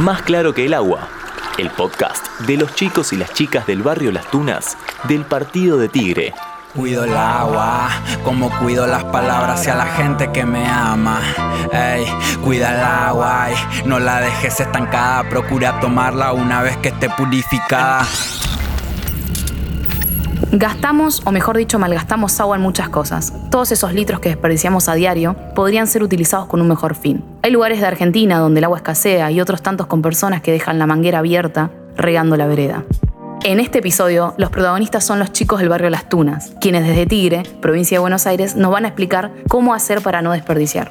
Más claro que el agua, el podcast de los chicos y las chicas del barrio Las Tunas del Partido de Tigre. Cuido el agua, como cuido las palabras hacia la gente que me ama. Ey, cuida el agua y no la dejes estancada. Procura tomarla una vez que esté purificada. Gastamos, o mejor dicho, malgastamos agua en muchas cosas. Todos esos litros que desperdiciamos a diario podrían ser utilizados con un mejor fin. Hay lugares de Argentina donde el agua escasea y otros tantos con personas que dejan la manguera abierta regando la vereda. En este episodio, los protagonistas son los chicos del barrio Las Tunas, quienes desde Tigre, provincia de Buenos Aires, nos van a explicar cómo hacer para no desperdiciar.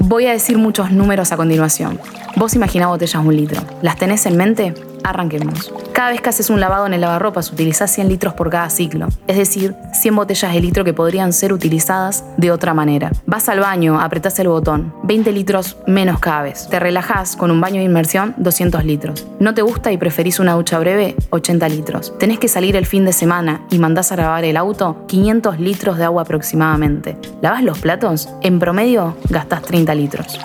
Voy a decir muchos números a continuación. Vos imaginá botellas un litro. ¿Las tenés en mente? Arranquemos. Cada vez que haces un lavado en el lavarropas utilizás 100 litros por cada ciclo, es decir, 100 botellas de litro que podrían ser utilizadas de otra manera. Vas al baño, apretás el botón, 20 litros menos cada vez. Te relajás con un baño de inmersión, 200 litros. No te gusta y preferís una ducha breve, 80 litros. Tenés que salir el fin de semana y mandás a lavar el auto, 500 litros de agua aproximadamente. ¿Lavas los platos? En promedio gastás 30 litros.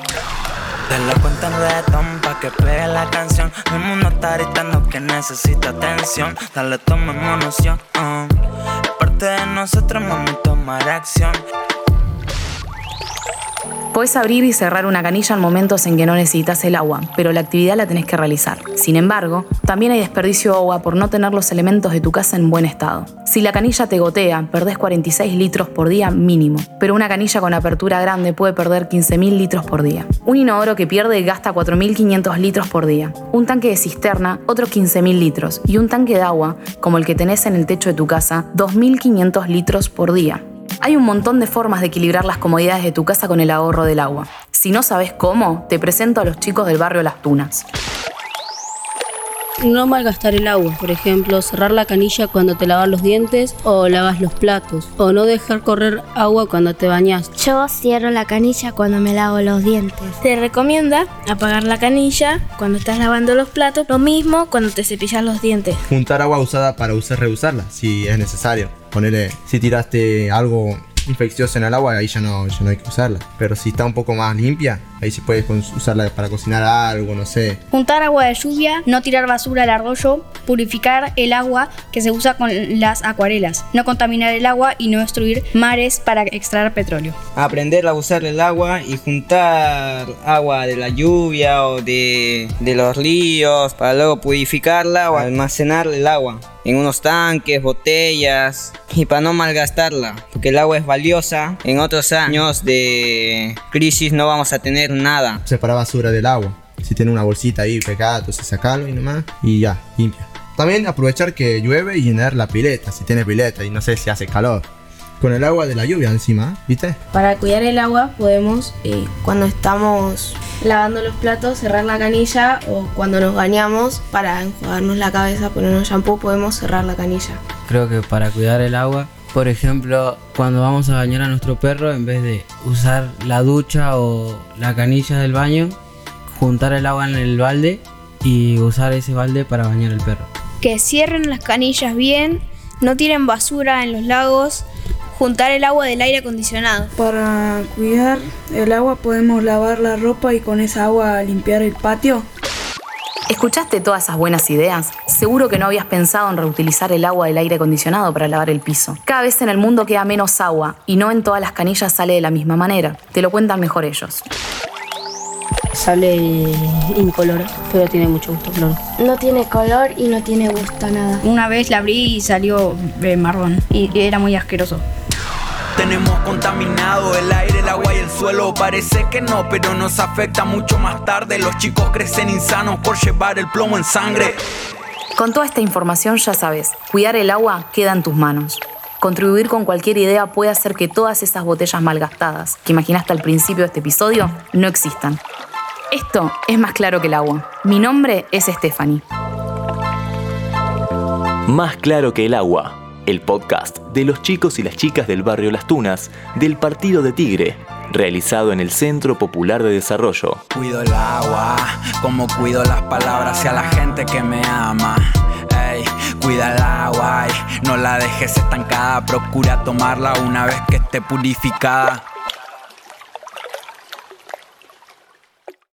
Te lo cuento en reggaetón pa' que pegue la canción. El mundo está gritando que necesita atención. Dale, tomemos noción. uh. Parte de nosotros, mami, tomar acción. Podés abrir y cerrar una canilla en momentos en que no necesitas el agua, pero la actividad la tenés que realizar. Sin embargo, también hay desperdicio de agua por no tener los elementos de tu casa en buen estado. Si la canilla te gotea, perdés 46 litros por día mínimo, pero una canilla con apertura grande puede perder 15.000 litros por día. Un inodoro que pierde gasta 4.500 litros por día. Un tanque de cisterna, otros 15.000 litros. Y un tanque de agua, como el que tenés en el techo de tu casa, 2.500 litros por día. Hay un montón de formas de equilibrar las comodidades de tu casa con el ahorro del agua. Si no sabes cómo, te presento a los chicos del barrio Las Tunas. No malgastar el agua, por ejemplo, cerrar la canilla cuando te lavas los dientes o lavas los platos, o no dejar correr agua cuando te bañas. Yo cierro la canilla cuando me lavo los dientes. Se recomienda apagar la canilla cuando estás lavando los platos, lo mismo cuando te cepillas los dientes. juntar agua usada para usar reusarla si es necesario. Ponele, si tiraste algo infeccioso en el agua, ahí ya no, ya no hay que usarla. Pero si está un poco más limpia, ahí sí puedes con- usarla para cocinar algo, no sé. Juntar agua de lluvia, no tirar basura al arroyo, purificar el agua que se usa con las acuarelas, no contaminar el agua y no destruir mares para extraer petróleo. aprender a usar el agua y juntar agua de la lluvia o de, de los ríos para luego purificarla o almacenar el agua en unos tanques, botellas y para no malgastarla, porque el agua es valiosa. En otros años de crisis no vamos a tener nada. Separar basura del agua. Si tiene una bolsita ahí pegada, entonces sacalo y nomás. Y ya, limpia. También aprovechar que llueve y llenar la pileta, si tiene pileta y no sé si hace calor. Con el agua de la lluvia encima, ¿viste? Para cuidar el agua podemos, eh, cuando estamos lavando los platos, cerrar la canilla o cuando nos bañamos para enjuagarnos la cabeza, ponernos shampoo, podemos cerrar la canilla. Creo que para cuidar el agua, por ejemplo, cuando vamos a bañar a nuestro perro, en vez de usar la ducha o la canilla del baño, juntar el agua en el balde y usar ese balde para bañar al perro. Que cierren las canillas bien, no tiren basura en los lagos, juntar el agua del aire acondicionado. Para cuidar el agua podemos lavar la ropa y con esa agua limpiar el patio. ¿Escuchaste todas esas buenas ideas? Seguro que no habías pensado en reutilizar el agua del aire acondicionado para lavar el piso. Cada vez en el mundo queda menos agua y no en todas las canillas sale de la misma manera. Te lo cuentan mejor ellos. Sale incoloro, pero tiene mucho gusto cloro. No tiene color y no tiene gusto a nada. Una vez la abrí y salió eh, marrón y era muy asqueroso. Tenemos contaminado el aire, el agua y el suelo. Parece que no, pero nos afecta mucho más tarde. Los chicos crecen insanos por llevar el plomo en sangre. Con toda esta información ya sabes, cuidar el agua queda en tus manos. Contribuir con cualquier idea puede hacer que todas esas botellas malgastadas que imaginaste al principio de este episodio no existan. Esto es más claro que el agua. Mi nombre es Stephanie. Más claro que el agua, el podcast de los chicos y las chicas del barrio Las Tunas del Partido de Tigre, realizado en el Centro Popular de Desarrollo. Cuido el agua, como cuido las palabras hacia la gente que me ama. Ey, cuida el agua y no la dejes estancada. Procura tomarla una vez que esté purificada.